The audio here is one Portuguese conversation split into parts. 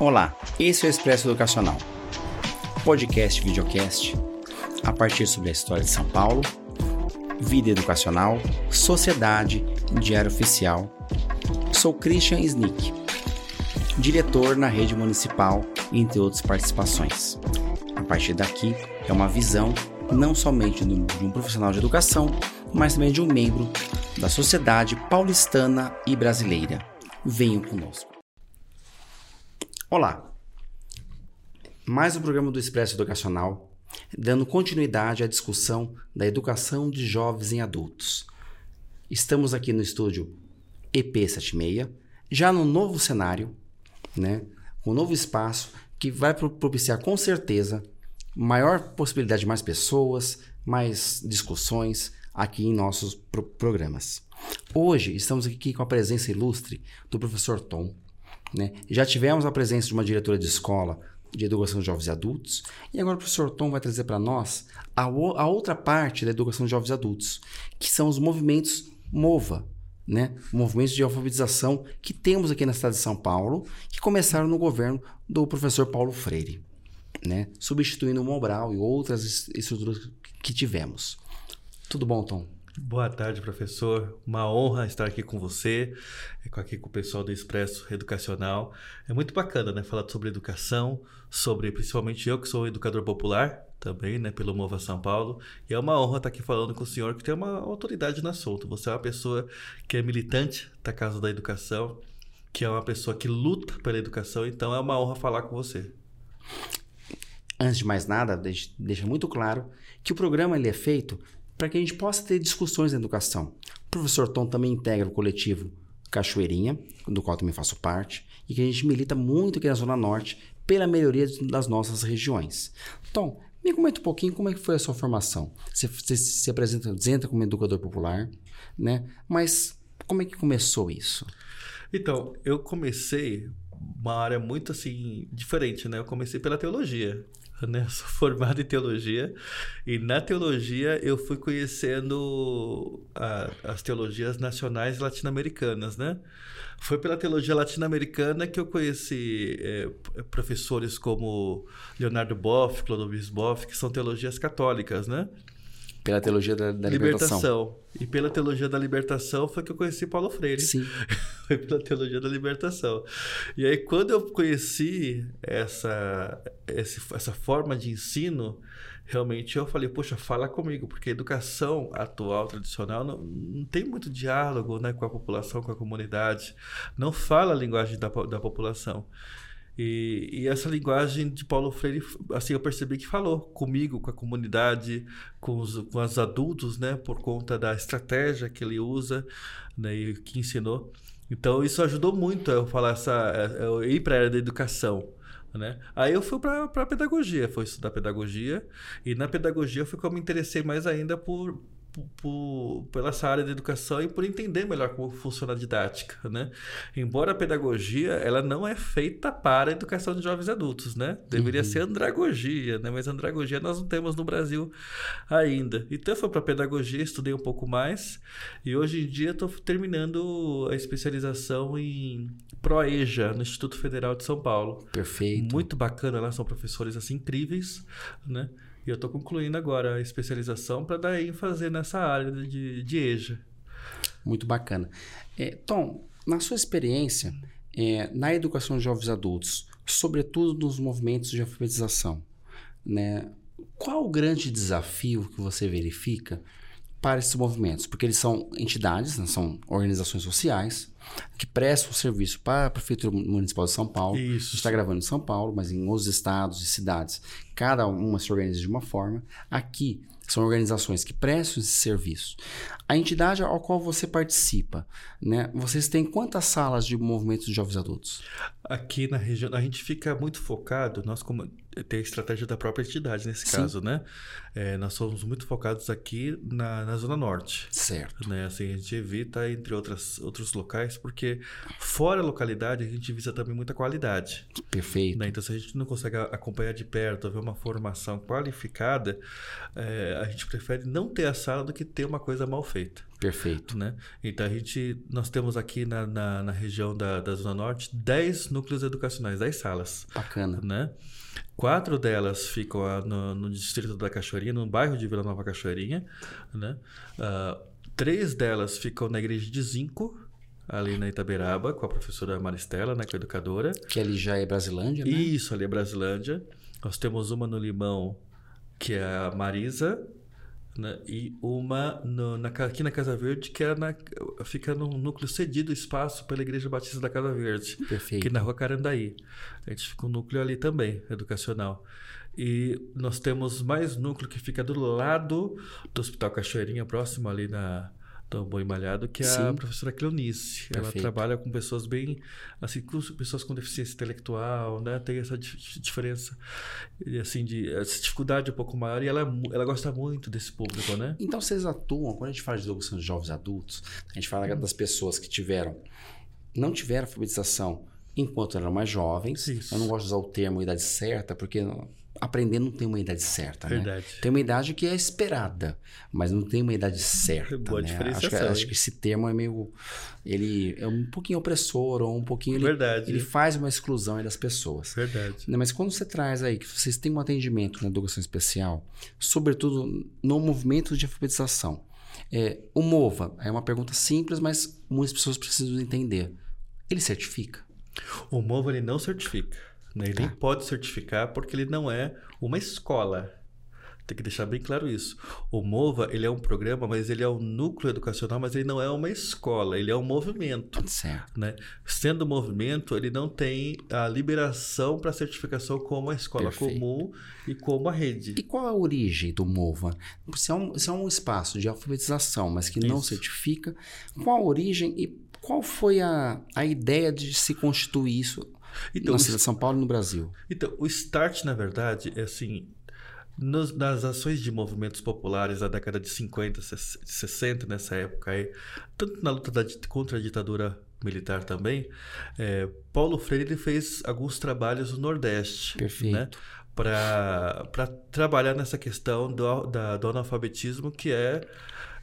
Olá, esse é o Expresso Educacional, podcast videocast a partir sobre a história de São Paulo, vida educacional, sociedade diário oficial. Sou Christian Snick, diretor na rede municipal, entre outras participações. A partir daqui é uma visão não somente de um profissional de educação, mas também de um membro da sociedade paulistana e brasileira. Venham conosco. Olá! Mais um programa do Expresso Educacional, dando continuidade à discussão da educação de jovens em adultos. Estamos aqui no estúdio EP76, já no novo cenário, né, um novo espaço que vai propiciar com certeza maior possibilidade de mais pessoas, mais discussões aqui em nossos pro programas. Hoje estamos aqui com a presença ilustre do professor Tom. Né? Já tivemos a presença de uma diretora de escola de educação de jovens e adultos, e agora o professor Tom vai trazer para nós a, a, outra parte da educação de jovens e adultos, que são os movimentos MOVA, né? movimentos de alfabetização que temos aqui na cidade de São Paulo, que começaram no governo do professor Paulo Freire né? substituindo o Mobral e outras estruturas que tivemos. Tudo bom, Tom? Boa tarde, professor. Uma honra estar aqui com você, aqui com o pessoal do Expresso Educacional. É muito bacana, né? Falar sobre educação, sobre principalmente eu que sou educador popular também, né? Pelo Mova São Paulo. E é uma honra estar aqui falando com o senhor que tem uma autoridade na solta. Você é uma pessoa que é militante da Casa da Educação, que é uma pessoa que luta pela educação. Então é uma honra falar com você. Antes de mais nada, deixa muito claro que o programa ele é feito para que a gente possa ter discussões na educação. O professor Tom também integra o coletivo Cachoeirinha, do qual também faço parte, e que a gente milita muito aqui na Zona Norte pela melhoria das nossas regiões. Tom, me comenta um pouquinho como é que foi a sua formação. Você, você se apresenta, entra como educador popular, né? Mas como é que começou isso? Então, eu comecei uma área muito assim diferente, né? Eu comecei pela teologia né? Sou formado em teologia e na teologia eu fui conhecendo a, as teologias nacionais latino-americanas, né? Foi pela teologia latino-americana que eu conheci é, professores como Leonardo Boff, Clodovis Boff, que são teologias católicas, né? Pela teologia da, da libertação. libertação. E pela teologia da libertação foi que eu conheci Paulo Freire. Sim. foi pela teologia da libertação. E aí, quando eu conheci essa, essa forma de ensino, realmente eu falei, poxa, fala comigo, porque a educação atual, tradicional, não, não tem muito diálogo né, com a população, com a comunidade. Não fala a linguagem da, da população. E, e, essa linguagem de Paulo Freire, assim, eu percebi que falou comigo, com a comunidade, com os, com os adultos, né? Por conta da estratégia que ele usa, né? E que ensinou. Então, isso ajudou muito eu falar essa... Eu ir para a área da educação. Né? Aí eu fui para a pedagogia, fui estudar pedagogia, e na pedagogia foi que eu me interessei mais ainda por, por, pela essa área de educação e por entender melhor como funciona a didática, né? Embora a pedagogia ela não é feita para a educação de jovens adultos, né? Deveria uhum. ser andragogia, né? Mas andragogia nós não temos no Brasil ainda. Então eu fui para pedagogia, estudei um pouco mais e hoje em dia estou terminando a especialização em Proeja no Instituto Federal de São Paulo. Perfeito. Muito bacana, lá são professores assim incríveis, né? E eu estou concluindo agora a especialização para dar ênfase nessa área de, de EJA. Muito bacana. É, Tom, na sua experiência é, na educação de jovens adultos, sobretudo nos movimentos de alfabetização, né, qual o grande desafio que você verifica para esses movimentos? Porque eles são entidades, né, são organizações sociais que prestam serviço para a Prefeitura Municipal de São Paulo. Isso. A gente está gravando em São Paulo, mas em outros estados e cidades, cada uma se organiza de uma forma. Aqui são organizações que prestam esse serviço. A entidade ao qual você participa, né? Vocês têm quantas salas de movimentos de jovens adultos? Aqui na região, a gente fica muito focado, nós como tem a estratégia da própria entidade nesse Sim. caso, né? É, nós somos muito focados aqui na, na Zona Norte. Certo. Né? Assim, a gente evita, entre outras, outros locais, porque fora a localidade, a gente visa também muita qualidade. Perfeito. Né? Então, se a gente não consegue acompanhar de perto, ver uma formação qualificada, é, a gente prefere não ter a sala do que ter uma coisa mal feita. Perfeito. Né? Então a gente, nós temos aqui na, na, na região da, da Zona Norte 10 núcleos educacionais, 10 salas. Bacana. Né? Quatro delas ficam no, no, distrito da Cachoeirinha, no bairro de Vila Nova Cachoeirinha. Né? Uh, três delas ficam na igreja de Zinco, ali na Itaberaba, com a professora Maristela, né, que é educadora. Que ali já é Brasilândia, né? Isso, ali é Brasilândia. Nós temos uma no Limão, que é a Marisa, né? e uma no, na, aqui na Casa Verde, que é na, fica no núcleo cedido espaço pela Igreja Batista da Casa Verde, Perfeito. aqui na Rua Carandaí. A gente fica um núcleo ali também, educacional. E nós temos mais núcleo que fica do lado do Hospital Cachoeirinha, próximo ali na, do Boi Malhado, que é Sim. a professora Cleonice. Perfeito. Ela trabalha com pessoas bem, assim, com pessoas com deficiência intelectual, né? Tem essa diferença, assim, de essa dificuldade um pouco maior e ela, ela gosta muito desse público, né? Então vocês atuam, quando a gente fala de educação de jovens adultos, a gente fala das pessoas que tiveram, não tiveram alfabetização enquanto eram mais jovens. Isso. Eu não gosto de usar o termo idade certa, porque aprender não tem uma idade certa, né? Verdade. né? Tem uma idade que é esperada, mas não tem uma idade certa, Boa né? Acho que, acho que, esse termo é meio... Ele é um pouquinho opressor ou um pouquinho... Ele, Verdade. Ele faz uma exclusão das pessoas. Verdade. Né? Mas quando você traz aí que vocês têm um atendimento na educação especial, sobretudo no movimento de alfabetização, é, o MOVA é uma pergunta simples, mas muitas pessoas precisam entender. Ele certifica? O MOVA ele não certifica. Né? Ele tá. nem pode certificar porque ele não é uma escola. Tem que deixar bem claro isso. O MOVA, ele é um programa, mas ele é um núcleo educacional, mas ele não é uma escola, ele é um movimento. Certo. Né? Sendo um movimento, ele não tem a liberação para certificação como a escola Perfeito. comum e como a rede. E qual a origem do MOVA? Se é um, se é um espaço de alfabetização, mas que não isso. certifica, qual a origem e qual foi a, a ideia de se constituir isso então, na cidade de São Paulo e no Brasil. Então, o start, na verdade, é assim. Nos, nas ações de movimentos populares da década de 50, 60, nessa época aí, tanto na luta da, contra a ditadura militar também, é, Paulo Freire fez alguns trabalhos no Nordeste. Perfeito. Né? Para trabalhar nessa questão do, da, do analfabetismo, que é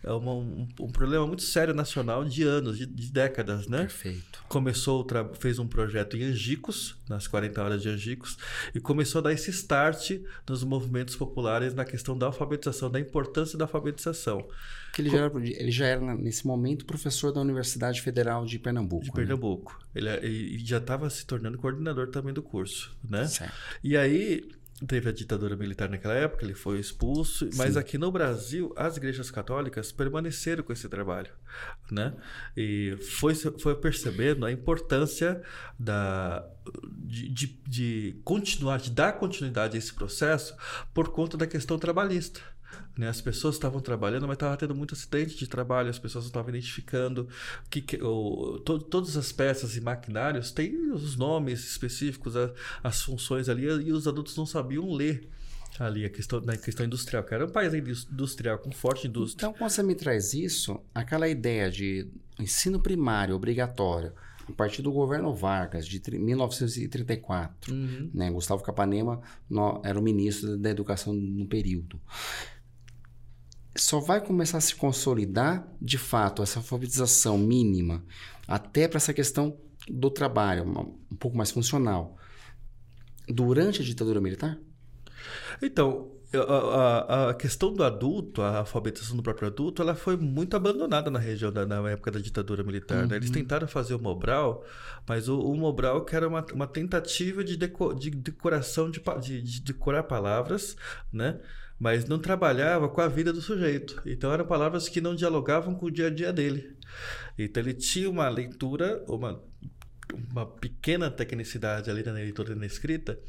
é uma, um, um, problema muito sério nacional de anos, de, de décadas, né? Perfeito. Começou, fez um projeto em Angicos, nas 40 horas de Angicos, e começou a dar esse start nos movimentos populares na questão da alfabetização, da importância da alfabetização. Que ele, já era, ele já era, nesse momento, professor da Universidade Federal de Pernambuco. De Pernambuco. Né? Ele, é, ele já estava se tornando coordenador também do curso, né? Certo. E aí Teve a ditadura militar naquela época, ele foi expulso, Sim. mas aqui no Brasil as igrejas católicas permaneceram com esse trabalho, né? E foi, foi percebendo a importância da, de, de, de continuar, de dar continuidade a esse processo por conta da questão trabalhista. Né? As pessoas estavam trabalhando, mas estava tendo muito acidente de trabalho, as pessoas não estavam identificando que, que o, to, todas as peças e maquinários têm os nomes específicos, a, as funções ali, e os adultos não sabiam ler ali a questão, na questão industrial, que era um país industrial com forte indústria. Então, quando você me traz isso, aquela ideia de ensino primário obrigatório, a partir do governo Vargas, de 1934, uhum. né? Gustavo Capanema no, era o ministro da Educação no período só vai começar a se consolidar, de fato, essa alfabetização mínima, até para essa questão do trabalho, um pouco mais funcional, durante a ditadura militar? Então, a, a, questão do adulto, a alfabetização do próprio adulto, ela foi muito abandonada na região da, na época da ditadura militar. Uhum. Né? Eles uhum. tentaram fazer o Mobral, mas o, o Mobral que era uma, uma tentativa de, deco, de decoração de, de, de decorar palavras, né? Mas não trabalhava com a vida do sujeito. Então eram palavras que não dialogavam com o dia a dia dele. Então ele tinha uma leitura, uma, uma pequena tecnicidade ali na leitura e na escrita,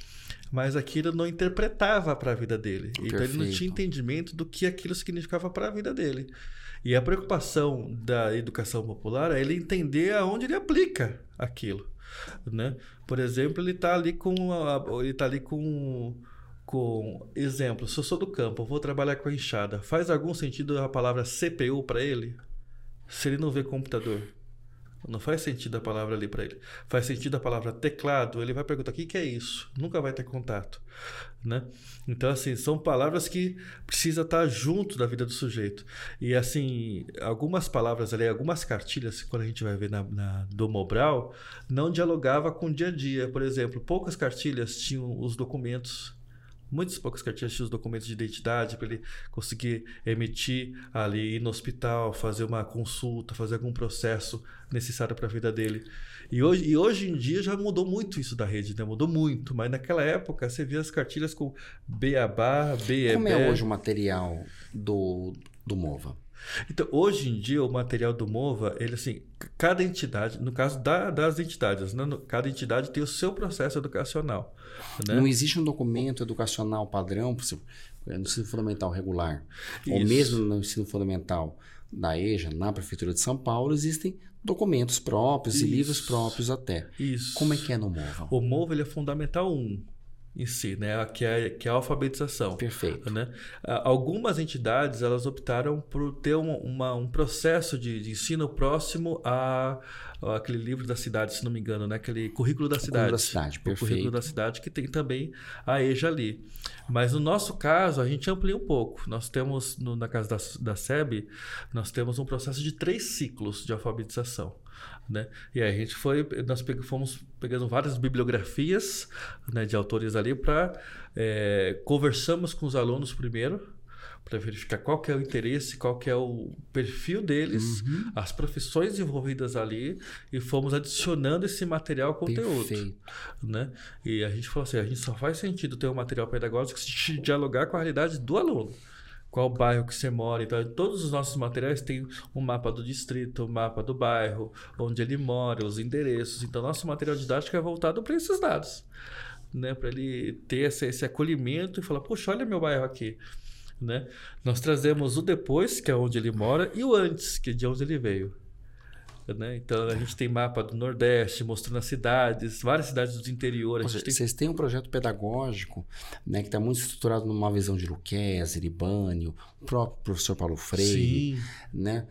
mas aquilo não interpretava para a vida dele. Perfeito. Então ele não tinha entendimento do que aquilo significava para a vida dele. E a preocupação da educação popular é ele entender aonde ele aplica aquilo, né? Por exemplo, ele está ali com a, ele tá ali com com exemplo, se eu sou do campo, vou trabalhar com a enxada, faz algum sentido a palavra CPU para ele? Se ele não vê computador, Não faz sentido a palavra ali para ele. Faz sentido a palavra teclado, ele vai perguntar: o que, que é isso? Nunca vai ter contato. Né? Então, assim, são palavras que precisa estar junto da vida do sujeito. E, assim, algumas palavras ali, algumas cartilhas, quando a gente vai ver na, na, do Mobral, não dialogava com o dia a dia. Por exemplo, poucas cartilhas tinham os documentos muitas poucas cartilhas tinham os documentos de identidade para ele conseguir emitir ali, ir no hospital, fazer uma consulta, fazer algum processo necessário para a vida dele. E hoje, e hoje em dia já mudou muito isso da rede, né? Mudou muito, mas naquela época você via as cartilhas com Beabá, Beebé. Como é hoje o material do, do MOVA? Então, hoje em dia, o material do MOVA, ele assim, cada entidade, no caso da, das entidades, né? cada entidade tem o seu processo educacional. Né? Não existe um documento educacional padrão no ensino fundamental regular, Isso. ou mesmo no ensino fundamental da EJA, na Prefeitura de São Paulo, existem documentos próprios Isso. e livros próprios até. Isso. Como é que é no MOVA? O MOVA ele é fundamental 1 em si, né? que, é, que é a alfabetização. Perfeito. Né? Algumas entidades elas optaram por ter um, uma, um processo de, de, ensino próximo a, a, aquele livro da cidade, se não me engano, né? aquele currículo da cidade. Currículo da cidade, perfeito. O currículo da cidade que tem também a EJA ali. Mas no nosso caso, a gente amplia um pouco. Nós temos, no, na casa da, da SEB, nós temos um processo de três ciclos de alfabetização. Né? E aí a gente foi, nós fomos pegando várias bibliografias né, de autores ali para é, conversamos com os alunos primeiro para verificar qual que é o interesse, qual que é o perfil deles, uhum. as profissões envolvidas ali e fomos adicionando esse material conteúdo, Perfeito. né? E a gente falou assim, a gente só faz sentido ter um material pedagógico se dialogar com a realidade do aluno qual bairro que você mora. Então, todos os nossos materiais têm um mapa do distrito, o um mapa do bairro, onde ele mora, os endereços. Então, nosso material didático é voltado para esses dados, né? Para ele ter esse, esse acolhimento e falar, puxa, olha meu bairro aqui. Né? Nós trazemos o depois, que é onde ele mora, e o antes, que é de onde ele veio. Né? Então a gente tem mapa do Nordeste mostrando as cidades, várias cidades do interior. Seja, tem... Vocês têm um projeto pedagógico né, que está muito estruturado numa visão de Luquez, Libânio, o próprio professor Paulo Freire, Sim. né?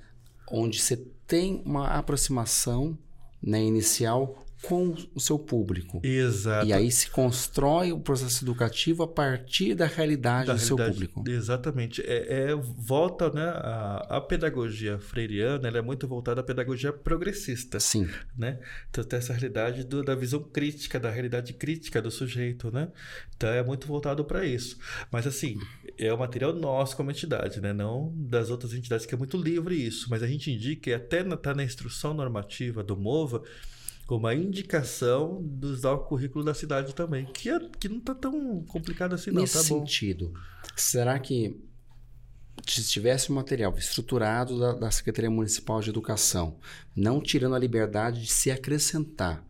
onde você tem uma aproximação né, inicial com o seu público. Exato. E aí se constrói o processo educativo a partir da realidade da do realidade, seu público. Exatamente. É, é volta, né? A, a, pedagogia freiriana ela é muito voltada à pedagogia progressista. Sim. Né? Então tem essa realidade do, da visão crítica, da realidade crítica do sujeito, né? Então é muito voltado para isso. Mas assim, é o material nosso como entidade, né? Não das outras entidades que é muito livre isso. Mas a gente indica, e até está na instrução normativa do MOVA, como a indicação de usar o currículo da cidade também, que, é, que não está tão complicado assim não, Nesse tá sentido, será que se tivesse um material estruturado da, da, Secretaria Municipal de Educação, não tirando a liberdade de se acrescentar,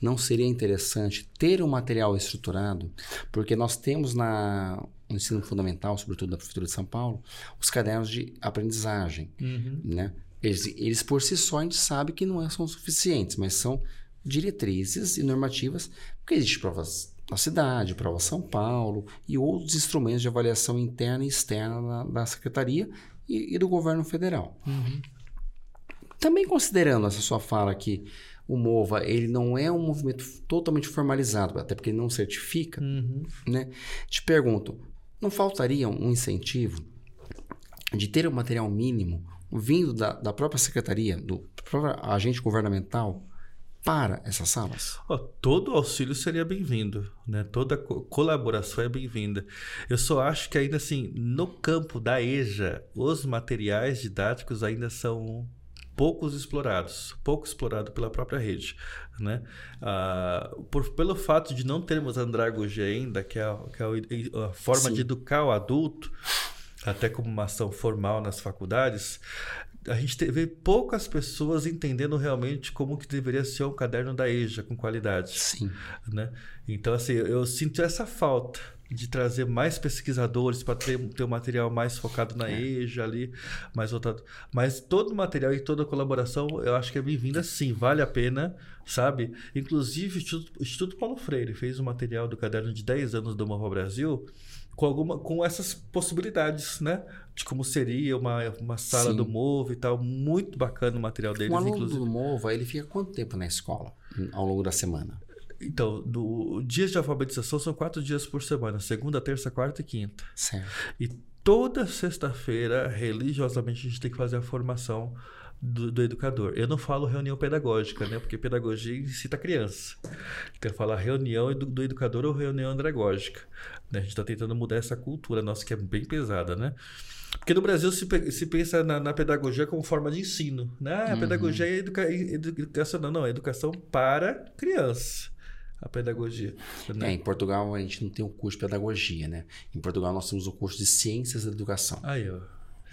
não seria interessante ter um material estruturado? Porque nós temos na, no ensino fundamental, sobretudo na Prefeitura de São Paulo, os cadernos de aprendizagem, uhum. né? Eles, eles por si só a gente sabe que não são suficientes, mas são diretrizes e normativas, porque existem provas na cidade, prova São Paulo e outros instrumentos de avaliação interna e externa da, da Secretaria e, e, do governo federal. Uhum. Também considerando essa sua fala que o MOVA ele não é um movimento totalmente formalizado, até porque ele não certifica, uhum. né? Te pergunto, não faltaria um incentivo de ter um material mínimo vindo da, da própria secretaria, do próprio agente governamental, para essas salas? Oh, todo auxílio seria bem-vindo, né? Toda co colaboração é bem-vinda. Eu só acho que ainda assim, no campo da EJA, os materiais didáticos ainda são poucos explorados, pouco explorado pela própria rede, né? Ah, por, pelo fato de não termos andragogy ainda, que é, a, que é a forma Sim. de educar o adulto, até como uma ação formal nas faculdades, a gente vê poucas pessoas entendendo realmente como que deveria ser um caderno da EJA com qualidade. Sim. Né? Então, assim, eu sinto essa falta de trazer mais pesquisadores para ter, ter um material mais focado na É. EJA ali, mais voltado. Mas todo o material e toda a colaboração, eu acho que é bem-vinda sim, vale a pena, sabe? Inclusive, o Instituto, Paulo Freire fez um material do caderno de 10 anos do Morro Brasil com, alguma, com essas possibilidades, né? De como seria uma, uma sala Sim. do Movo e tal. Muito bacana o material deles, Um aluno inclusive. do Mova, ele fica quanto tempo na escola ao longo da semana? Então, do, dias de alfabetização são quatro dias por semana: segunda, terça, quarta e quinta. Certo. E toda sexta-feira, religiosamente, a gente tem que fazer a formação do, do educador. Eu não falo reunião pedagógica, né? Porque pedagogia incita a criança. Então, eu falo reunião do, do educador ou reunião andragógica. né? A gente está tentando mudar essa cultura nossa, que é bem pesada, né? Porque no Brasil se, se pensa na, na pedagogia como forma de ensino. Né? Ah, A Uhum. pedagogia é educa, educação. Não, não, é educação para criança. A pedagogia. É, Né? em Portugal a gente não tem o curso de pedagogia, né? Em Portugal nós temos o curso de ciências da educação. Aí, ó.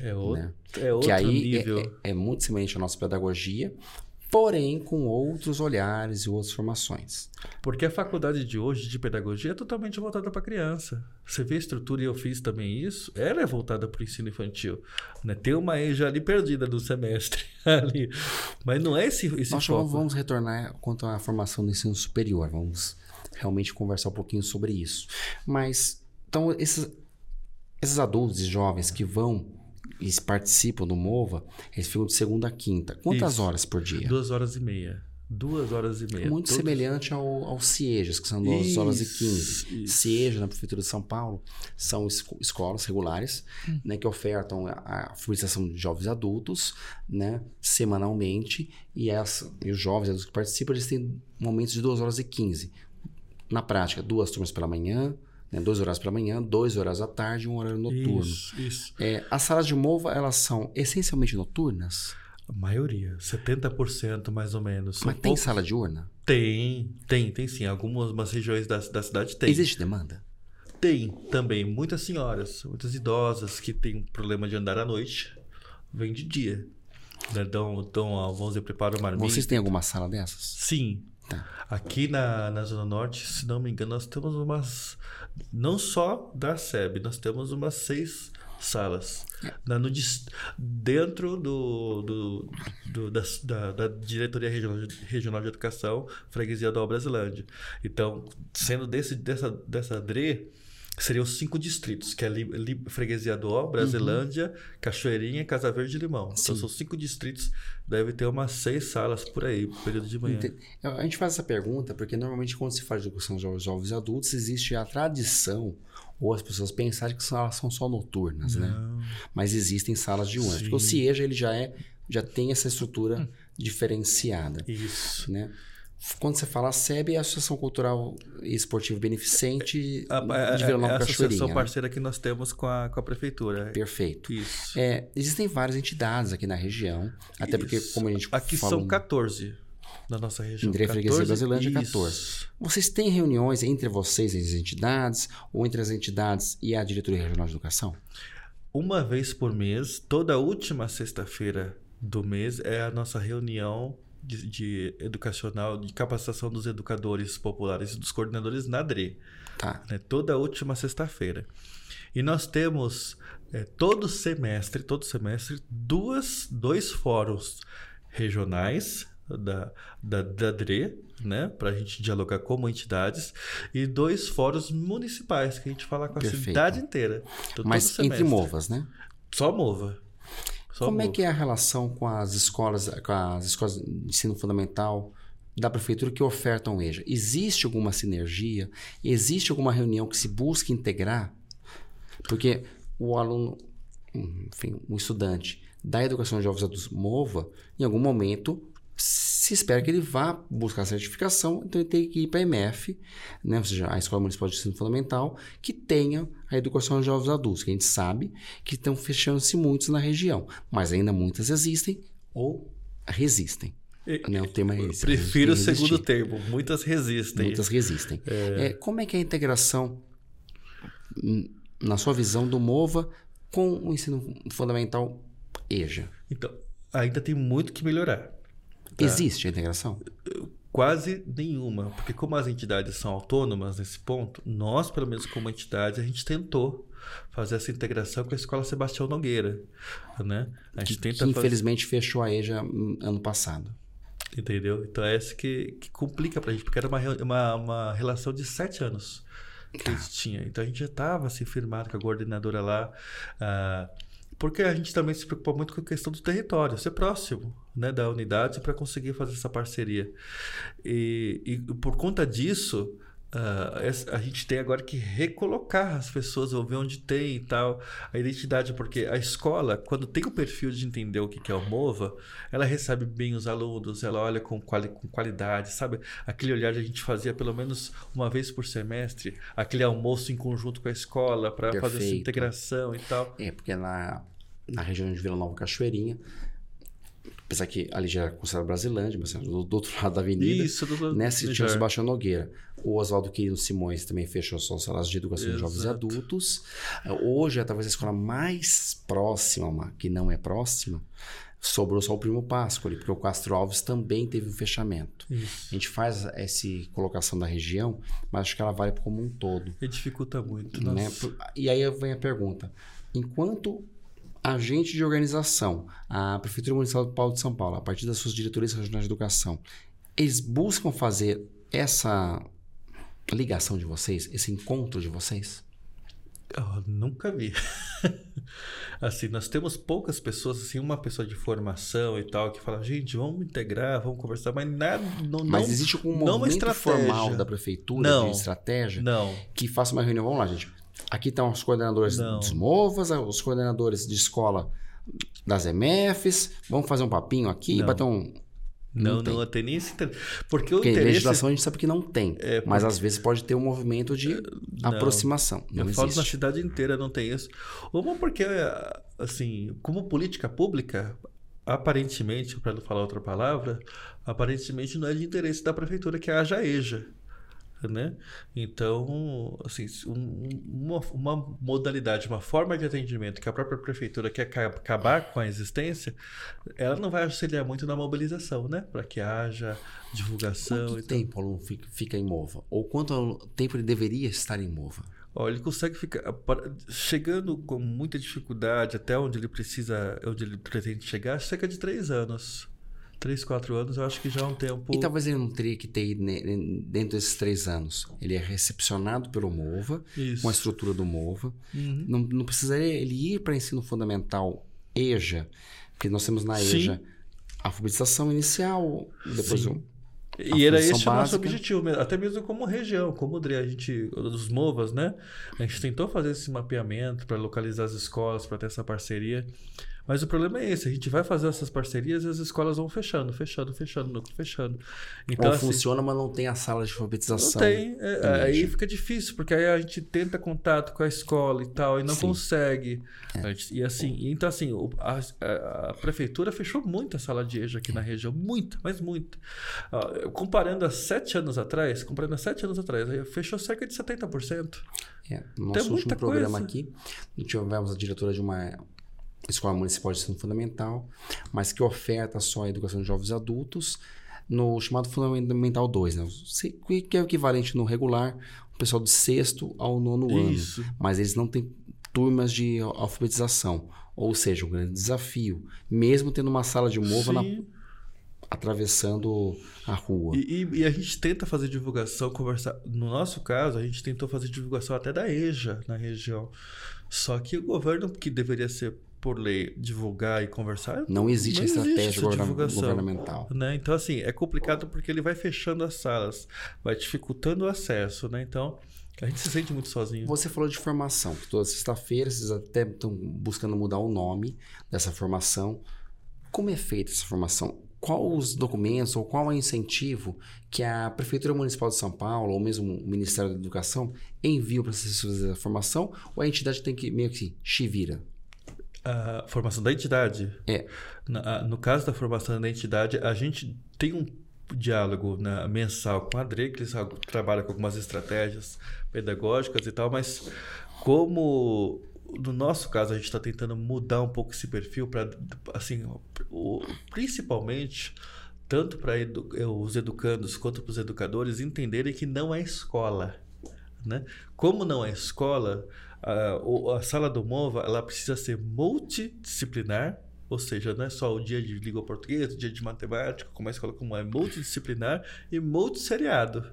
É outro, Né? é outro que aí nível. é, é- é muito semelhante à nossa pedagogia, porém com outros olhares e outras formações. Porque a faculdade de hoje de pedagogia é totalmente voltada para criança. Você vê a estrutura e eu fiz também isso. Ela é voltada para o ensino infantil. Né? Tem uma EJA ali perdida do semestre ali. Mas não é esse, esse Nós foco. vamos, vamos retornar quanto à formação do ensino superior. Vamos realmente conversar um pouquinho sobre isso. Mas, então, esses, esses adultos e jovens que vão e participam do MOVA, eles ficam de segunda a quinta. Quantas Isso. horas por dia? Duas horas e meia. Duas horas e meia. Muito Todos- semelhante ao, ao CIEJAS, que são 2 horas e Isso, 15. isso. CIEJA, na Prefeitura de São Paulo, são esco- escolas regulares Hum. né, que ofertam a, a de jovens adultos né, semanalmente e, essa, e os jovens adultos que participam eles têm momentos de 2 horas e 15. Na prática, duas turmas pela manhã, né, dois horários pela manhã, dois horários à tarde e um horário noturno. Isso, isso. É, as salas de MOVA, elas são essencialmente noturnas, A maioria, 70% mais ou menos. São mas tem poucos- sala diurna? Tem, tem, tem sim. Algumas umas regiões da, da cidade tem. Existe demanda? Tem também muitas senhoras, muitas idosas que têm problema de andar à noite, vêm de dia. Né? Dão, dão, vamos dizer, preparam marmita. Vocês têm alguma sala dessas? Sim. Tá. Aqui na, na Zona Norte, se não me engano, nós temos umas. Não só da SEB, nós temos umas seis salas. Na, no, dentro do, do, do- da, da, da Diretoria Regional de, Regional de Educação, Freguesia da Brasilândia. Então, sendo desse, dessa, dessa DRE, seriam cinco distritos, que é Li, Li- Freguesia do Ó, Brasilândia, Cachoeirinha, Casa Verde e Limão. Então, Sim. são cinco distritos, deve ter umas seis salas por aí, período de manhã. Ente- A gente faz essa pergunta porque normalmente quando se fala de educação de jovens, e adultos, existe a tradição ou as pessoas pensarem que são- elas são só noturnas, né? Não. Mas existem salas diurnas. Sim. Porque o CIEJA ele já é já tem essa estrutura diferenciada, Isso. né? Quando você fala a SEB, é a Associação Cultural e Esportiva Beneficente A, a, de a, Vila é Nova a Cachoeirinha. associação né? parceira que nós temos com a, com a prefeitura. Perfeito. Isso. É, existem várias entidades aqui na região, até porque Isso. como a gente Aqui falou, são 14 na nossa região. Em Drey, Freguesia Brasilândia, Isso. 14. Vocês têm reuniões entre vocês e as entidades, ou entre as entidades e a Diretoria Regional de Educação? Uma vez por mês, toda última sexta-feira do mês é a nossa reunião de, de educacional, de capacitação dos educadores populares e dos coordenadores na DRE. Tá. né, toda última sexta-feira. E nós temos é, todo semestre, todo semestre, duas, dois fóruns regionais da, da, da DRE, né, para a gente dialogar como entidades, e dois fóruns municipais, que a gente fala com a Perfeito. cidade inteira. Então, Mas entre movas, né? Só mova. Só Como é que é a relação com as escolas, com as escolas de ensino fundamental da prefeitura que ofertam o EJA? Existe alguma sinergia? Existe alguma reunião que se busque integrar? Porque o aluno, enfim, um estudante da educação de jovens adultos MOVA, em algum momento se espera que ele vá buscar certificação, então ele tem que ir para a MF, né? ou seja, a Escola Municipal de Ensino Fundamental, que tenha a educação de jovens adultos, que a gente sabe que estão fechando-se muitos na região, mas ainda muitas existem ou resistem. Né? O tema é esse. prefiro o segundo termo. Muitas resistem. Muitas resistem. É, como é que é a integração, hum, na sua visão, do MOVA com o ensino fundamental EJA? Então, ainda tem muito que melhorar. Tá. Existe a integração? Quase nenhuma, porque como as entidades são autônomas nesse ponto, nós, pelo menos como entidade, a gente tentou fazer essa integração com a Escola Sebastião Nogueira, né? A gente que, tenta que infelizmente fazer... fechou a EJA ano passado. Entendeu? Então é isso que, que complica pra gente, porque era uma, uma, uma relação de sete anos que tá. a gente tinha. Então a gente já estava assim, firmado com a coordenadora lá. Uh, porque a gente também se preocupa muito com a questão do território, ser próximo né, da unidade para conseguir fazer essa parceria. E, e por conta disso, Uh, a gente tem agora que recolocar as pessoas, ou ver onde tem e tal, a identidade, porque a escola, quando tem o perfil de entender o que é o MOVA, ela recebe bem os alunos, ela olha com, quali com qualidade, sabe? Aquele olhar que a gente fazia pelo menos uma vez por semestre, aquele almoço em conjunto com a escola para fazer essa integração e tal. É, porque na, na região de Vila Nova Cachoeirinha, Apesar que ali já era considerado Brasilândia, mas do, do, outro lado da avenida. Isso, do, Nessa tinha o Sebastião Nogueira. O Oswaldo Quirino Simões também fechou suas salas de educação Exato. de jovens e adultos. Hoje é talvez a escola mais próxima, que não é próxima, sobrou só o Primo Páscoa, porque o Castro Alves também teve um fechamento. Isso. A gente faz essa colocação da região, mas acho que ela vale como um todo. E dificulta muito. Né? E aí vem a pergunta: enquanto agente de organização, a Prefeitura Municipal do Paulo de São Paulo, a partir das suas diretorias regionais de educação, eles buscam fazer essa ligação de vocês, esse encontro de vocês? Eu nunca vi. assim, nós temos poucas pessoas, assim, uma pessoa de formação e tal, que fala, gente, vamos integrar, vamos conversar, mas nada. Não, mas não, existe algum movimento formal da prefeitura não, de estratégia não. que faça uma reunião? Vamos lá, gente Aqui estão os coordenadores Não. dos MOVAs, os coordenadores de escola das MFs. Vamos fazer um papinho aqui e bater um. Não, não, tem. não tem nem esse Porque o porque interesse... legislação a gente sabe que não tem. É, porque... Mas às vezes pode ter um movimento de não, aproximação. Não eu existe. falo na cidade inteira não tem isso. Uma porque, assim, como política pública, aparentemente, para não falar outra palavra, aparentemente não é de interesse da prefeitura que haja EJA né? Então, assim, um, uma, uma, modalidade, uma forma de atendimento que a própria prefeitura quer acabar com a existência, ela não vai auxiliar muito na mobilização, né? Para que haja divulgação. Quanto tempo o aluno fica, MOVA? Ou quanto tempo ele deveria estar em MOVA? Olha, ele consegue ficar chegando com muita dificuldade até onde ele precisa, onde ele pretende chegar, cerca de três anos. 3, 4 anos, eu acho que já é um tempo. E talvez ele não teria que ter dentro desses três anos. Ele é recepcionado pelo MOVA, Isso. com a estrutura do MOVA. Uhum. Não, não precisaria ele ir para ensino fundamental EJA, porque nós temos na Sim. EJA a alfabetização inicial, depois Sim. o. E era esse básica. o nosso objetivo, até mesmo como região, como o a gente, dos MOVAs, né? A gente tentou fazer esse mapeamento para localizar as escolas, para ter essa parceria. Mas o problema é esse, a gente vai fazer essas parcerias e as escolas vão fechando, fechando, fechando, fechando. Então, assim, funciona, mas não tem a sala de alfabetização. Não tem. É, aí fica difícil, porque aí a gente tenta contato com a escola e tal, e não Sim. consegue. É. Gente, e assim, então assim, a, a, a, prefeitura fechou muita sala de EJA aqui é. na região, muita, mas muita. Uh, comparando a sete anos atrás, comparando a sete anos atrás, fechou cerca de 70%. É, no nosso então, último programa coisa. aqui, tivemos a diretora de uma escola municipal de ensino fundamental, mas que oferta só a educação de jovens adultos no chamado Fundamental 2, né? que é o equivalente no regular, o pessoal de sexto ao nono Isso. ano. Mas eles não têm turmas de alfabetização. Ou seja, um grande desafio. Mesmo tendo uma sala de mova na, atravessando a rua. E, e, e, a gente tenta fazer divulgação, conversar. No nosso caso, a gente tentou fazer divulgação até da EJA na região. Só que o governo, que deveria ser por lei, divulgar e conversar. Não existe não estratégia existe governamental. Né? Então, assim, é complicado porque ele vai fechando as salas, vai dificultando o acesso, né? Então, a gente se sente muito sozinho. Você falou de formação, que toda sexta-feira vocês até estão buscando mudar o nome dessa formação. Como é feita essa formação? Quais os documentos ou qual é o incentivo que a Prefeitura Municipal de São Paulo ou mesmo o Ministério da Educação envia para vocês fazer a formação? Ou a entidade tem que meio que se vira? A formação da entidade. É. no caso da formação da entidade, a gente tem um diálogo né, mensal com a Dre, que eles trabalham com algumas estratégias pedagógicas e tal, mas como no nosso caso a gente está tentando mudar um pouco esse perfil para assim, o, principalmente tanto para edu os educandos quanto para os educadores entenderem que não é escola. Né? Como não é escola, a, a sala do MOVA ela precisa ser multidisciplinar, ou seja, não é só o dia de língua portuguesa, o dia de matemática, como a escola comum, é multidisciplinar e multisseriado.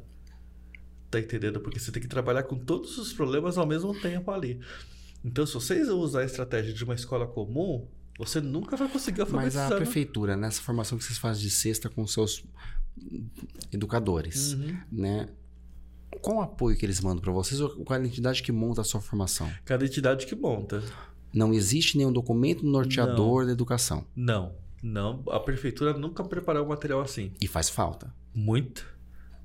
Tá entendendo? Porque você tem que trabalhar com todos os problemas ao mesmo tempo ali. Então, se vocês usar a estratégia de uma escola comum, você nunca vai conseguir alfabetizar. Mas a prefeitura, nessa formação que vocês fazem de sexta com seus educadores, uhum. né? Qual o apoio que eles mandam para vocês ou qual é a entidade que monta a sua formação? Cada entidade que monta. Não existe nenhum documento norteador não. da educação? Não, não. A prefeitura nunca preparou um material assim. E faz falta? Muito.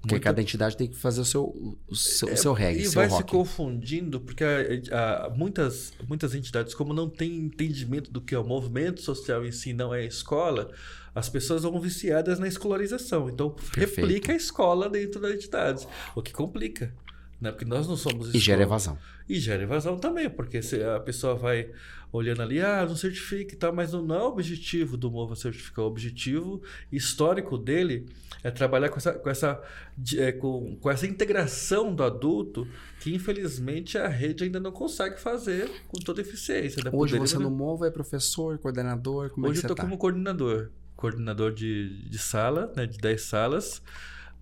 Porque Muito... cada entidade tem que fazer o seu, o seu, é, o seu reggae, E vai rock. se confundindo, porque a, a, muitas, muitas entidades, como não têm entendimento do que é o movimento social em si, não é a escola, as pessoas vão viciadas na escolarização. Então, Perfeito. replica a escola dentro da entidade, o que complica. Né? Porque nós não somos escola. E gera evasão. E gera evasão também, porque se a pessoa vai olhando ali, ah, não certifica e tal, mas não, não é o objetivo do Mova certificar. O objetivo histórico dele é trabalhar com essa, com essa, é, com, com essa integração do adulto que, infelizmente, a rede ainda não consegue fazer com toda eficiência. Né? Hoje você no Mova é professor, coordenador, como Hoje é que eu estou tá? como coordenador. Coordenador de, de sala, né, de 10 salas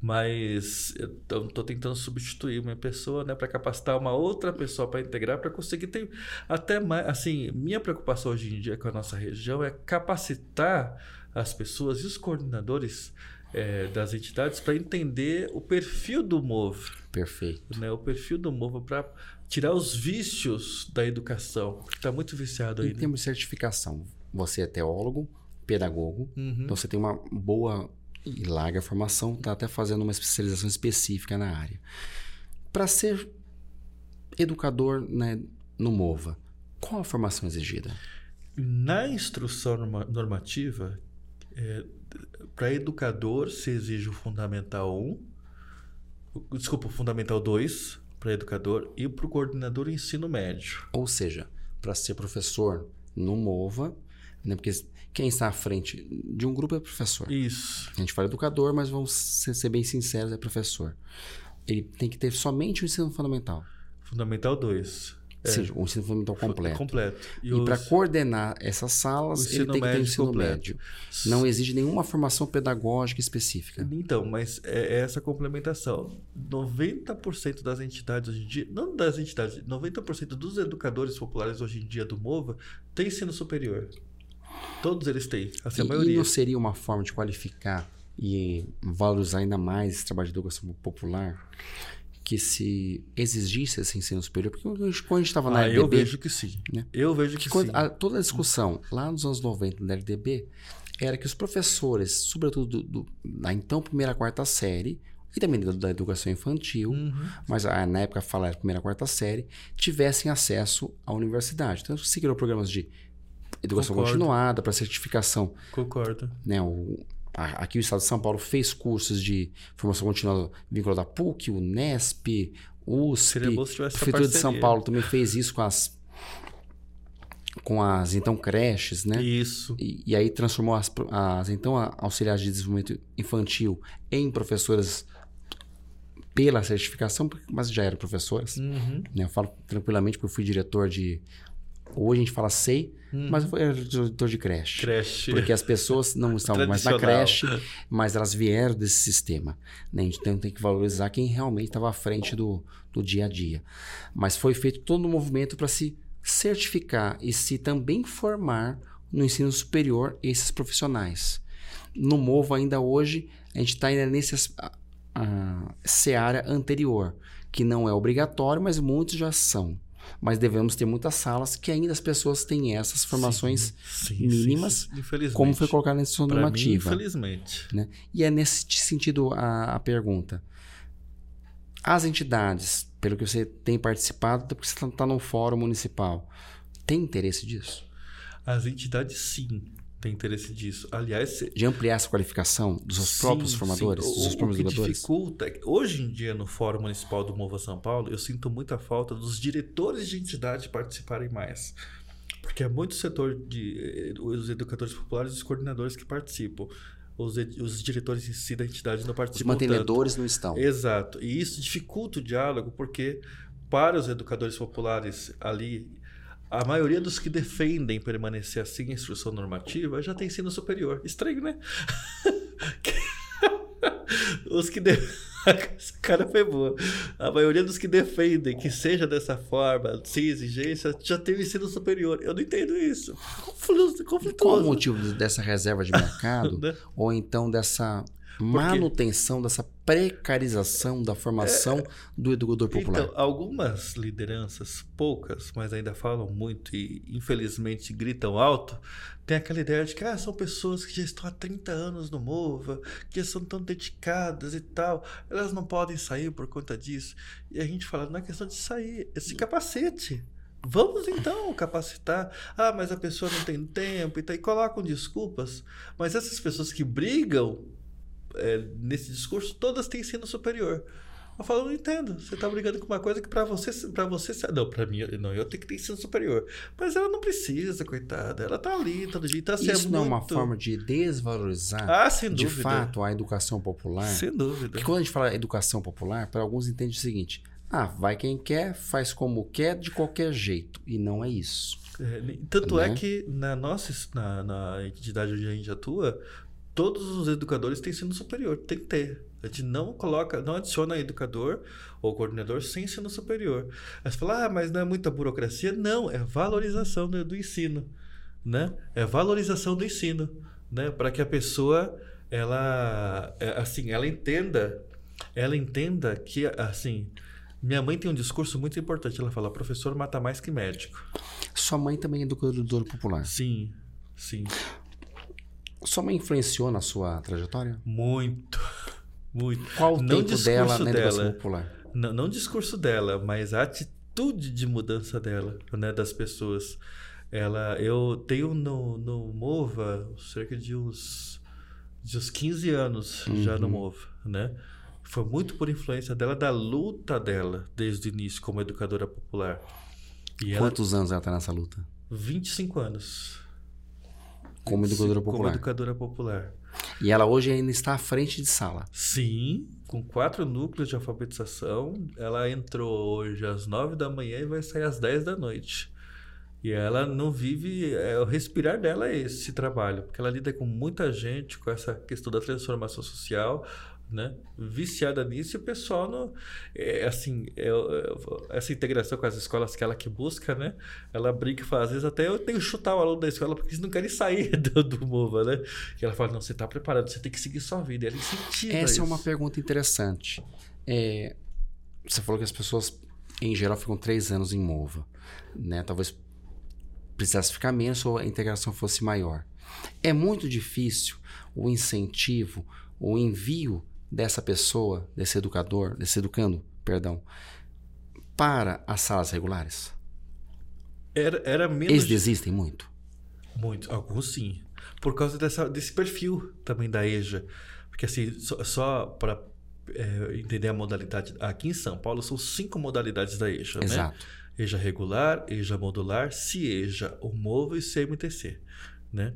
mas eu estou tentando substituir uma pessoa, né, para capacitar uma outra pessoa para integrar, para conseguir ter até mais, assim, minha preocupação hoje em dia com a nossa região é capacitar as pessoas e os coordenadores é, das entidades para entender o perfil do MOVE. Perfeito. Né, o perfil do MOVE para tirar os vícios da educação, que está muito viciado aí. Em termos de certificação, você é teólogo, pedagogo, Uhum. então você tem uma boa e larga formação, está até fazendo uma especialização específica na área. Para ser educador né, no MOVA, qual a formação exigida? Na instrução norma- normativa, é, para educador se exige o Fundamental 1, o- desculpa, o Fundamental 2 para educador e para o coordenador ensino médio. Ou seja, para ser professor no MOVA, né, porque quem está à frente de um grupo é professor. Isso. A gente fala educador, mas vamos ser, ser bem sinceros, é professor. Ele tem que ter somente o ensino fundamental. Fundamental 2. Ou seja, o ensino fundamental completo. Completo. E, os- para coordenar essas salas, ele ensino tem que ter o ensino completo. médio. Não exige nenhuma formação pedagógica específica. Então, mas é é essa complementação. 90% das entidades hoje em dia, não das entidades, 90% dos educadores populares hoje em dia do MOVA tem ensino superior. Todos eles têm, assim, a E, e maioria. não seria uma forma de qualificar e valorizar ainda mais esse trabalho de educação popular que se exigisse esse ensino superior? Porque quando a gente- a estava na Ah, eu LDB, vejo que sim. né? Eu vejo que, que quando- sim. a- toda a discussão lá nos anos 90 da LDB era que os professores, sobretudo do, do- da então primeira quarta série, e também da, da educação infantil, Uhum. mas ah, na época falar primeira quarta série, tivessem acesso à universidade. Então se criou programas de educação Concordo. continuada para certificação Concordo. né, o, a- aqui o Estado de São Paulo fez cursos de formação continuada vinculada à PUC, o NESP, USP. Seria bom se tivesse a Prefeitura de São. Paulo também fez isso com as com as então creches, né? Isso. E, e aí transformou as, as então auxiliares de desenvolvimento infantil em professoras pela certificação, mas já eram professoras. Uhum. né? Eu falo tranquilamente porque eu fui diretor de hoje a gente fala SEI, mas eu fui era diretor de creche. Creche. Porque as pessoas não estavam mais na creche, mas elas vieram desse sistema. Né? Então tem que valorizar quem realmente estava à frente do, do dia a dia. Mas foi feito todo um movimento para se certificar e se também formar no ensino superior esses profissionais. No Movo, ainda hoje, a gente está ainda nesse as- a- a seara anterior, que não é obrigatório, mas muitos já são. Mas devemos ter muitas salas que ainda as pessoas têm essas formações Sim, sim, mínimas, sim. Infelizmente. como foi colocado na instrução Pra mim, normativa. infelizmente. né? E é nesse sentido a, a pergunta. As entidades, pelo que você tem participado, até porque você está no fórum municipal, tem interesse disso? As entidades, sim, têm interesse disso. Aliás, De ampliar essa qualificação dos seus Sim, próprios sim. formadores, O- dos seus o, próprios que educadores? dificulta, é hoje em dia no Fórum Municipal do Mova São Paulo, eu sinto muita falta dos diretores de entidade participarem mais. Porque é muito setor de eh, os educadores populares e os coordenadores que participam. os, os diretores em si da entidade não participam. Os mantenedores tanto. não estão. Exato. E isso dificulta o diálogo, porque para os educadores populares ali, a maioria dos que defendem permanecer assim em instrução normativa já tem ensino superior. Estranho, né? os que. De... Essa cara foi boa. A maioria dos que defendem que seja dessa forma, sem exigência, já teve ensino superior. Eu não entendo isso. Conflituoso. Qual o motivo dessa reserva de mercado? Né? ou então dessa manutenção, dessa precarização da formação do educador popular? Então, algumas lideranças, poucas, mas ainda falam muito e infelizmente gritam alto, tem aquela ideia de que ah, são pessoas que já estão há 30 anos no MOVA, que já são tão dedicadas e tal, elas não podem sair por conta disso. E a gente fala, não é questão de sair, esse capacete. Vamos então capacitar. Ah, mas a pessoa não tem tempo e, tá, e colocam desculpas. Mas essas pessoas que brigam é, nesse discurso, todas têm ensino superior. Eu falo, não entendo. Você está brigando com uma coisa que para você, para você, não, para mim, não, eu tenho que ter ensino superior. Mas ela não precisa, coitada. Ela tá ali todo dia. Então, assim, Isso é não muito... é uma forma de desvalorizar, ah, sem de dúvida. fato, a educação popular? Sem dúvida. Porque quando a gente fala educação popular, para alguns entende o seguinte: ah, vai quem quer, faz como quer, de qualquer jeito. E não é isso. É, tanto Né? é que na nossa na, na entidade onde a gente atua, todos os educadores têm ensino superior, tem que ter. A gente não coloca, não adiciona educador ou coordenador sem ensino superior. Aí você fala, ah, mas não é muita burocracia? Não, é valorização do, do ensino, né? É valorização do ensino, né? Para que a pessoa, ela, é, assim, ela entenda, ela entenda que, assim, minha mãe tem um discurso muito importante. Ela fala, professor mata mais que médico. Sua mãe também é educadora popular. Sim, sim. Sua mãe influenciou na sua trajetória? Muito. Muito. Qual o Não tempo dela na educação dela. popular? Não, não o discurso dela, mas a atitude de mudança dela, né, das pessoas. Ela, eu tenho no, no Mova cerca de uns, de uns 15 anos já no Uhum. Mova, né? Foi muito por influência dela, da luta dela desde o início como educadora popular. E ela, Quantos anos ela está nessa luta? 25 anos. Como educadora Como popular. educadora popular. E ela hoje ainda está à frente de sala. Sim, com quatro núcleos de alfabetização. Ela entrou hoje às nove da manhã e vai sair às 10 da noite. E ela não vive, é, o respirar dela é esse trabalho, porque ela lida com muita gente, com essa questão da transformação social, né? Viciada nisso, e o pessoal não. É, assim, é, é, essa integração com as escolas que ela que busca, né? Ela brinca e fala, às vezes até eu tenho que chutar o aluno da escola porque eles não querem sair do, do MOVA, né? E ela fala, não, você está preparado, você tem que seguir sua vida. Ela incentiva Essa isso. é uma pergunta interessante. É, você falou que as pessoas, em geral, ficam três anos em MOVA. Né? Talvez precisasse ficar menos ou a integração fosse maior. É muito difícil o incentivo, o envio dessa pessoa, desse educador, desse educando, perdão, para as salas regulares. Era, era menos. Eles desistem muito. Muito, alguns sim. Por causa dessa, desse perfil também da EJA. Porque assim, só, só para entender a modalidade. Aqui em São Paulo são cinco modalidades da EJA, né? Exato. EJA regular, EJA modular, CIEJA, o MOVO e CMTC, né?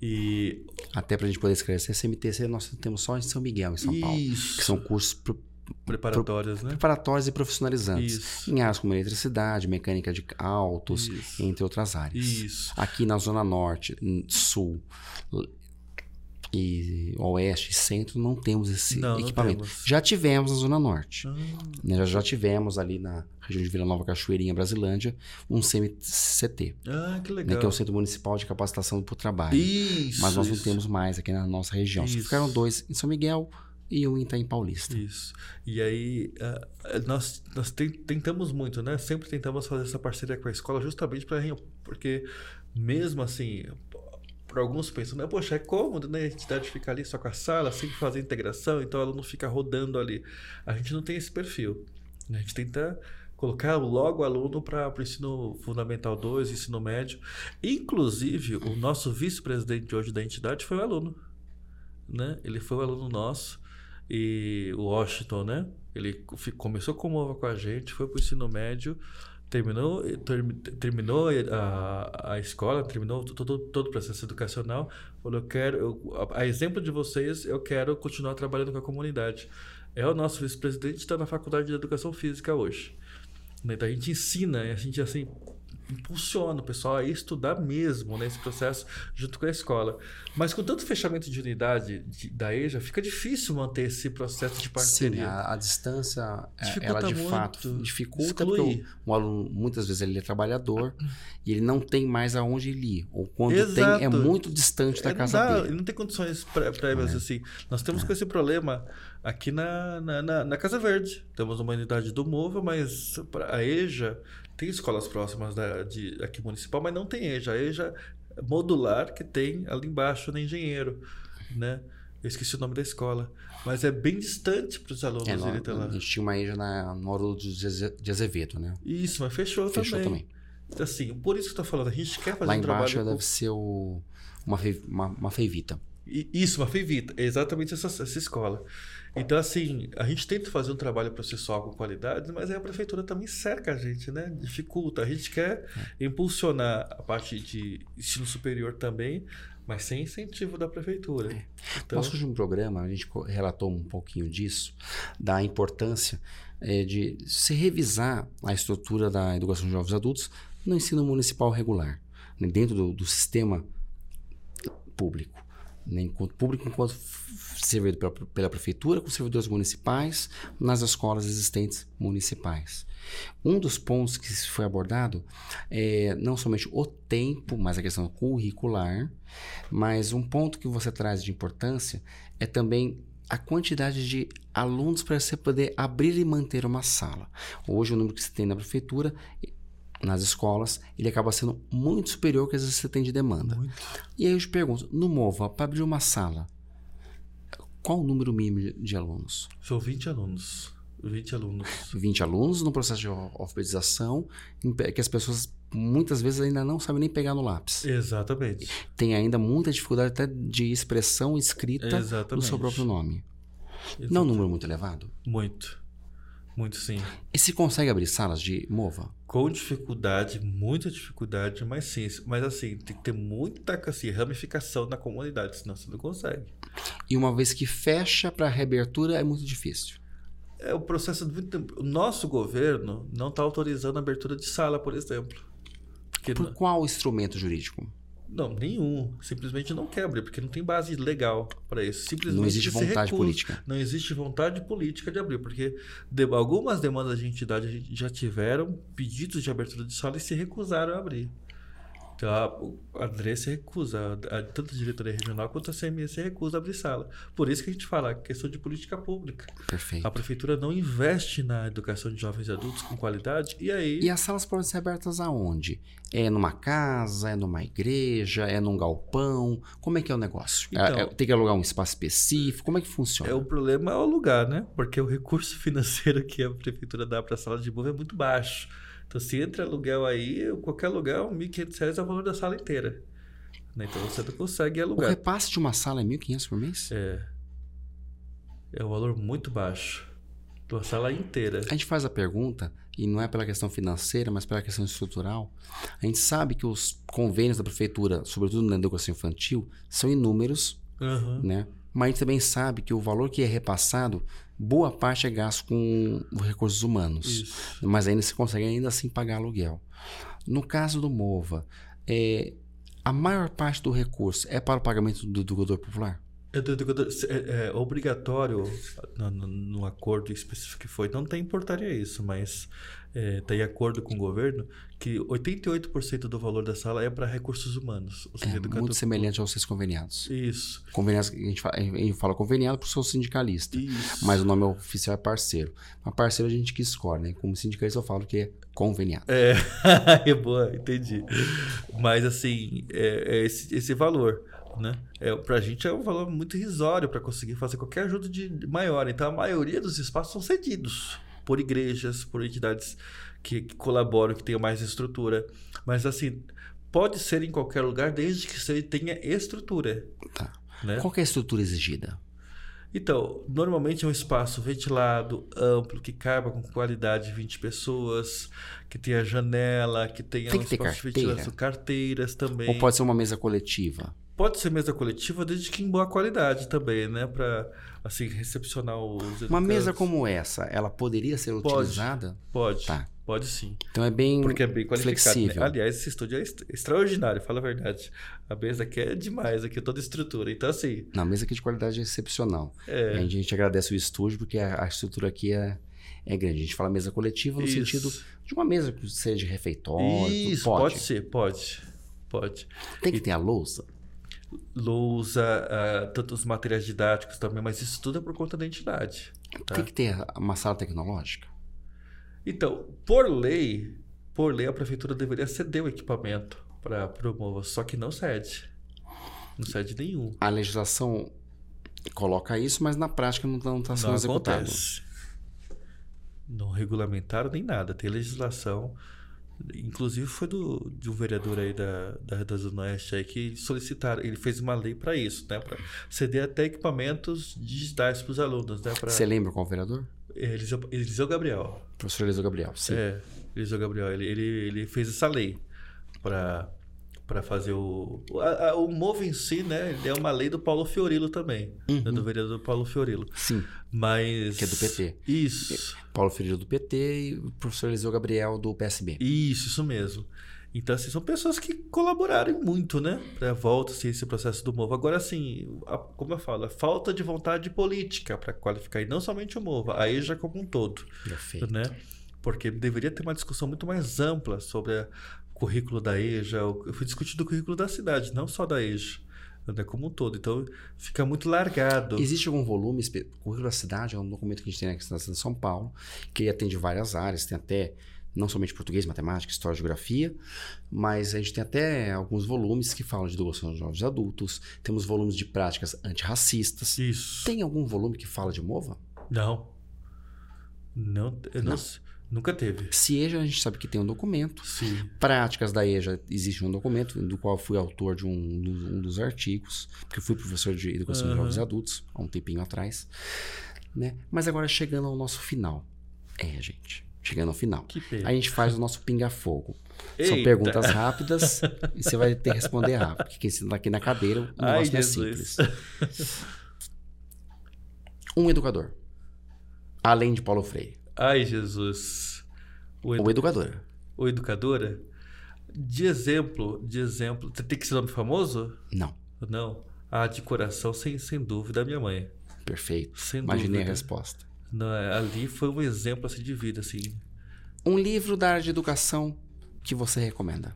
E Até para a gente poder esclarecer, CMTC nós temos só em São Miguel, em São Paulo. isso, Que são cursos pro- preparatórios, né? preparatórios e profissionalizantes. Isso. Em áreas como eletricidade, mecânica de autos, Isso. entre outras áreas. Isso. Aqui na Zona Norte, Sul e Oeste e Centro não temos esse Não, não equipamento. temos. Já tivemos na Zona Norte. Ah, né? Já, já tivemos ali na região de Vila Nova Cachoeirinha, Brasilândia, um CMCT, ah, que né? legal. que é o Centro Municipal de Capacitação para o Trabalho. Isso. Mas nós não isso. temos mais aqui na nossa região. Só ficaram dois em São Miguel e um em Itaim Paulista. Isso. E aí, ah, nós, nós ten- tentamos muito, né? Sempre tentamos fazer essa parceria com a escola justamente para porque mesmo assim, para alguns pensam, né? Poxa, é cômodo, né? A entidade ficar ali só com a sala, sem fazer integração, então ela não fica rodando ali. A gente não tem esse perfil. né? A gente tenta colocar logo o aluno para o ensino fundamental 2, ensino médio. Inclusive, o nosso vice-presidente hoje da entidade foi o aluno. Né? Ele foi o aluno nosso e o Washington, né? Ele começou OVA com a gente, foi para o ensino médio, terminou, ter, terminou a, a escola, terminou todo, todo o processo educacional, falou, eu quero, eu, a, a exemplo de vocês, eu quero continuar trabalhando com a comunidade. É o nosso vice-presidente, está na Faculdade de Educação Física hoje. Então a gente ensina, a gente assim impulsiona o pessoal a estudar mesmo nesse né, processo junto com a escola. Mas com tanto fechamento de unidade de, da EJA, fica difícil manter esse processo de parceria. Sim, a, a distância, é, dificulta ela de muito, fato dificulta, exclui. porque o, aluno, muitas vezes, ele é trabalhador e ele não tem mais aonde ele ir. Ou quando Exato. tem, é muito distante da É, não casa dá, dele. Ele não tem condições pré- prévias É. assim. Nós temos com esse problema aqui na, na, na- na Casa Verde. Temos uma unidade do MOVA, mas a EJA tem escolas próximas da, de, aqui municipal, mas não tem EJA. A EJA é modular que tem ali embaixo na Engenheiro, né? Eu esqueci o nome da escola. Mas é bem distante para os alunos É, irem até lá. a gente tinha uma EJA na, no Orlando de Aze- de Azevedo, né? Isso, mas fechou, Fechou também. também. Então, assim, por isso que eu tô falando, a gente quer fazer Lá um embaixo trabalho com- deve ser o, uma, uma, uma feivita. Isso, uma Feivita, é exatamente essa, essa escola. Então, assim, a gente tenta fazer um trabalho processual com qualidade, mas aí a prefeitura também cerca a gente, né? Dificulta. A gente quer impulsionar a parte de ensino superior também, mas sem incentivo da prefeitura. Então, Nosso último programa, a gente relatou um pouquinho disso, da importância eh, de se revisar a estrutura da educação de jovens adultos no ensino municipal regular, né, dentro do, do sistema público. Né, enquanto público, enquanto servido pela, pela prefeitura, com servidores municipais, nas escolas existentes municipais. Um dos pontos que foi abordado é não somente o tempo, mas a questão curricular, mas um ponto que você traz de importância é também a quantidade de alunos para você poder abrir e manter uma sala. Hoje, o número que você tem na prefeitura, nas escolas, ele acaba sendo muito superior ao que às vezes você tem de demanda. Muito. E aí eu te pergunto, no MOVA, para abrir uma sala, qual o número mínimo de- alunos? são 20 alunos. 20 alunos. 20 alunos no processo de al- alfabetização, que as pessoas muitas vezes ainda não sabem nem pegar no lápis. Exatamente. Tem ainda muita dificuldade até de expressão escrita Exatamente. seu próprio nome. Não é um número muito elevado? Muito. Muito sim. E se consegue abrir salas de MOVA? Com dificuldade, muita dificuldade, mas sim. Mas assim, tem que ter muita assim, ramificação na comunidade, senão você não consegue. E uma vez que fecha para reabertura é muito difícil. É o processo de muito tempo. O nosso governo não está autorizando a abertura de sala, por exemplo. Por não, qual instrumento jurídico? Não, nenhum. Simplesmente não quer abrir, porque não tem base legal para isso. Simplesmente Não existe vontade recusa. política. Não existe vontade política de abrir, porque de- algumas demandas de entidade já tiveram pedidos de abertura de sala e se recusaram a abrir. Então a, o- a DRE se recusa, a, tanto a diretoria regional quanto a CME se recusa a abrir sala. Por isso que a gente fala questão de política pública. Perfeito. A prefeitura não investe na educação de jovens e adultos com qualidade e aí E as salas podem ser abertas aonde? É numa casa, é numa igreja, é num galpão? Como é que é o negócio? É- Então- é- tem que alugar um espaço específico? Como é que funciona? é o problema é o lugar, né? Porque o recurso financeiro que a prefeitura dá para a sala de boa é muito baixo. Então, se entra aluguel aí, qualquer aluguel, 1.500 reais é o valor da sala inteira. Né? Então, você não consegue O alugar. repasse de uma sala é 1.500 por mês? É. É um valor muito baixo. De uma sala inteira. A gente faz a pergunta, e não é pela questão financeira, mas pela questão estrutural. A gente sabe que os convênios da prefeitura, sobretudo na educação infantil, são inúmeros, Aham. né? Mas a gente também sabe que o valor que é repassado, boa parte é gasto com recursos humanos. Isso. Mas ainda se consegue ainda assim pagar aluguel. No caso do MOVA, é, a maior parte do recurso é para o pagamento do educador popular? É, é- obrigatório, no, no- acordo específico que foi, não tem portaria isso, mas é, tem acordo com o governo que 88% do valor da sala é para recursos humanos. Ou seja, É educador- muito semelhante aos seus conveniados. Isso. Conveniados, a gente fala, a gente fala conveniado por ser sindicalista. Isso. Mas o nome oficial é parceiro. Mas parceiro a gente que escolhe, né? Como sindicalista eu falo que é conveniado. É, é boa, entendi. Mas assim, é, é esse, esse valor, né? É, pra gente é um valor muito irrisório para conseguir fazer qualquer ajuda de maior. Então a maioria dos espaços são cedidos por igrejas, por entidades que, que colaboram, que tenham mais estrutura. Mas assim, pode ser em qualquer lugar desde que você tenha estrutura, Tá. né? Qual é a estrutura exigida? Então, normalmente é um espaço ventilado, amplo, que caiba com qualidade de 20 pessoas, que tenha janela, que tenha Tem um que ter espaço de carteira? ventilação, carteiras também. Ou pode ser uma mesa coletiva? Pode ser mesa coletiva, desde que em boa qualidade também, né? Para, assim, recepcionar os Uma educandos. mesa como essa, ela poderia ser Pode. utilizada? Pode, Tá. pode sim. Então é bem Porque é bem qualificado. né? flexível. Aliás, esse estúdio é extra- extraordinário, fala a verdade. A mesa aqui é demais, aqui é toda estrutura. Então, assim, Na mesa aqui de qualidade é excepcional. é. A gente, a gente agradece o estúdio porque a, a estrutura aqui é, é grande. A gente fala mesa coletiva no Isso. sentido de uma mesa que seja de refeitório. Isso, pode. pode ser, pode. Pode. Tem que ter a louça. Lousa, ah, tanto os materiais didáticos também, mas isso tudo é por conta da entidade. Tá? Tem que ter uma sala tecnológica. Então, por lei, por lei a prefeitura deveria ceder o equipamento para o Mova, só que não cede. Não cede nenhum. A legislação coloca isso, mas na prática não está sendo não executado. acontece. Não regulamentaram nem nada. Tem legislação. Inclusive foi do, de um vereador aí da, da, da Zona Oeste aí que solicitaram. Ele fez uma lei para isso, né? Para ceder até equipamentos digitais para os alunos, né? Pra, Você lembra qual vereador? Eliseu, Eliseu Gabriel. Professor Eliseu Gabriel. Sim. É, Eliseu Gabriel. Ele, ele, ele fez essa lei para para fazer o. O, a- a- o Movo em si, né? Ele é uma lei do Paulo Fiorilo também. né, do vereador Paulo Fiorilo. Sim. Mas. Que é do PT. Isso. Paulo Ferreira do PT e o professor Eliseu Gabriel do PSB. Isso, isso mesmo. Então, assim, são pessoas que colaboraram muito, né? Pra volta, assim, esse processo do Movo. Agora, assim, a- como eu falo, a falta de vontade política para qualificar, e não somente o Movo, a EJA como um todo. Perfeito. né? Porque deveria ter uma discussão muito mais ampla sobre a- currículo da EJA. Eu fui discutir do currículo da cidade, não só da EJA, né? como um todo. Então fica muito largado. Existe algum volume? O currículo da cidade é um documento que a gente tem aqui na cidade de São Paulo, que atende várias áreas, tem até não somente português, matemática, história, geografia, mas a gente tem até alguns volumes que falam de educação de jovens adultos, temos volumes de práticas antirracistas. Isso. Tem algum volume que fala de MOVA? Não. Não, não. Não. Nunca teve. Se EJA, a gente sabe que tem um documento. Sim. Práticas da EJA, existe um documento, do qual fui autor de um, dos- um dos artigos, porque eu fui professor de educação de Aham. jovens e adultos, há um tempinho atrás. Né? Mas agora chegando ao nosso final. É, gente. Chegando ao final. Que pena. A gente faz o nosso pinga-fogo. São perguntas rápidas e você vai ter que responder rápido. Porque quem está aqui na cadeira, o Ai, negócio não é simples. Um educador. Além de Paulo Freire. Ai, Jesus. O, edu... Ou educadora. o educadora? De exemplo, de exemplo. Tem que ser nome famoso? Não. Não. Ah, de coração, sem, sem dúvida, a minha mãe. Perfeito. Sem Imaginei a dúvida. resposta. Não, é, ali foi um exemplo assim, de vida, assim. Um livro da área de educação que você recomenda.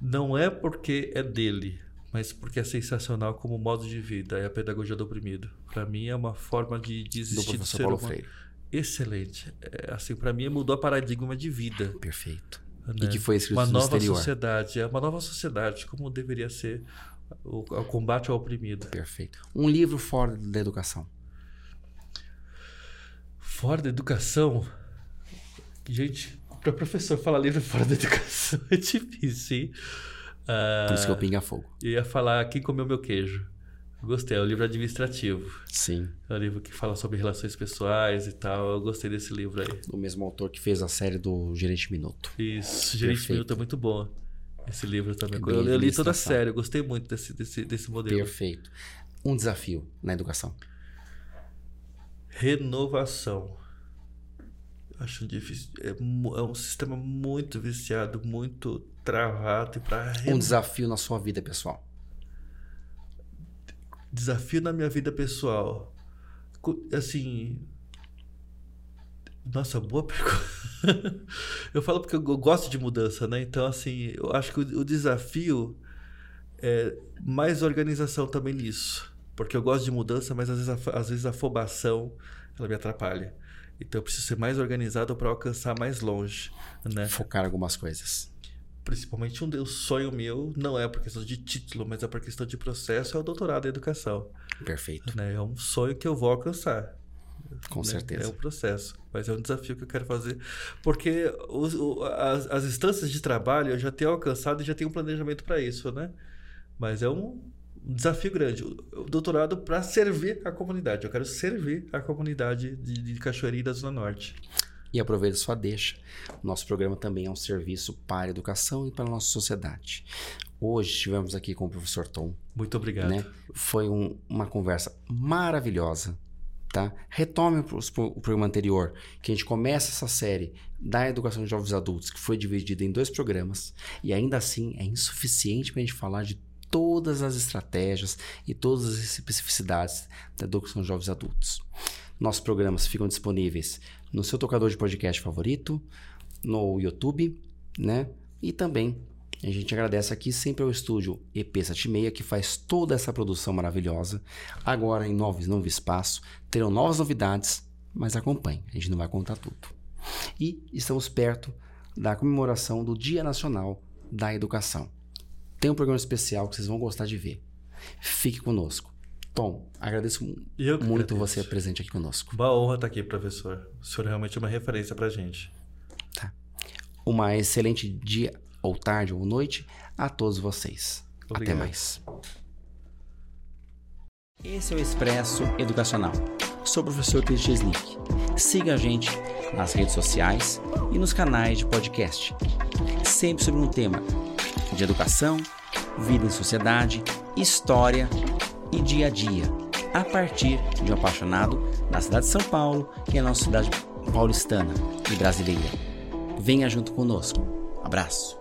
Não é porque é dele, mas porque é sensacional como modo de vida. É a pedagogia do oprimido. Para mim é uma forma de, de Do do ser Paulo humano. Freire. Excelente. É, assim, para mim mudou a paradigma de vida. Perfeito. né? E que foi escrito uma no nova exterior. sociedade, é uma nova sociedade, como deveria ser o, o combate ao oprimido. Perfeito. Um livro fora da educação. Fora da educação, gente, para professor falar livro fora da educação é difícil, hein? Ah, Por isso que eu pinga fogo. Eu ia falar Quem Comeu Meu Queijo. Gostei, é um livro administrativo. Sim. É um livro que fala sobre relações pessoais e tal. Eu gostei desse livro aí. O mesmo autor que fez a série do Gerente Minuto. Isso, Gerente Perfeito. Minuto é muito bom. Esse livro também. É Eu, eu li toda a série, eu gostei muito desse, desse, desse modelo. Perfeito. Um desafio na educação. Renovação. Acho difícil. É, é um sistema muito viciado, muito travado. E para Um desafio na sua vida pessoal. Desafio na minha vida pessoal. Assim. Nossa, boa pergunta. eu falo porque eu go- gosto de mudança, né? Então, assim, eu acho que o, desafio é mais organização também nisso. Porque eu gosto de mudança, mas às vezes a, às vezes a afobação ela me atrapalha. Então eu preciso ser mais organizado para alcançar mais longe, né? Focar algumas coisas. Principalmente um sonho meu, não é por questão de título, mas é por questão de processo, é o doutorado em educação. Perfeito. né? É um sonho que eu vou alcançar. Com né? certeza. É um processo, mas é um desafio que eu quero fazer. Porque os- o- as, as instâncias de trabalho eu já tenho alcançado e já tenho um planejamento para isso, né? Mas é um, um desafio grande. O doutorado para servir a comunidade. Eu quero servir a comunidade de, de Cachoeirinha da Zona Norte. E aproveita sua deixa. O nosso programa também é um serviço para a educação e para a nossa sociedade. Hoje estivemos aqui com o professor Tom. Muito obrigado. Né? Foi um, uma conversa maravilhosa. Tá? Retome o programa anterior, que a gente começa essa série da educação de jovens adultos, que foi dividida em dois programas, e ainda assim é insuficiente para a gente falar de todas as estratégias e todas as especificidades da educação de jovens adultos. Nossos programas ficam disponíveis no seu tocador de podcast favorito, no YouTube, né? E também a gente agradece aqui sempre ao estúdio EP76 que faz toda essa produção maravilhosa. Agora em novos novo espaço, terão novas novidades, mas acompanhe, a gente não vai contar tudo. E estamos perto da comemoração do Dia Nacional da Educação. Tem um programa especial que vocês vão gostar de ver. Fique conosco. Tom, agradeço muito agradeço. você presente aqui conosco. Uma honra estar aqui, professor. O senhor é realmente uma referência para gente. Tá. Uma excelente dia, ou tarde, ou noite a todos vocês. Obrigado. Até mais. Esse é o Expresso Educacional. Sou o professor Christian Slick. Siga a gente nas redes sociais e nos canais de podcast. Sempre sobre um tema de educação, vida em sociedade, história e dia a dia, a partir de um apaixonado da cidade de São Paulo e a nossa cidade paulistana e brasileira. Venha junto conosco. Abraço.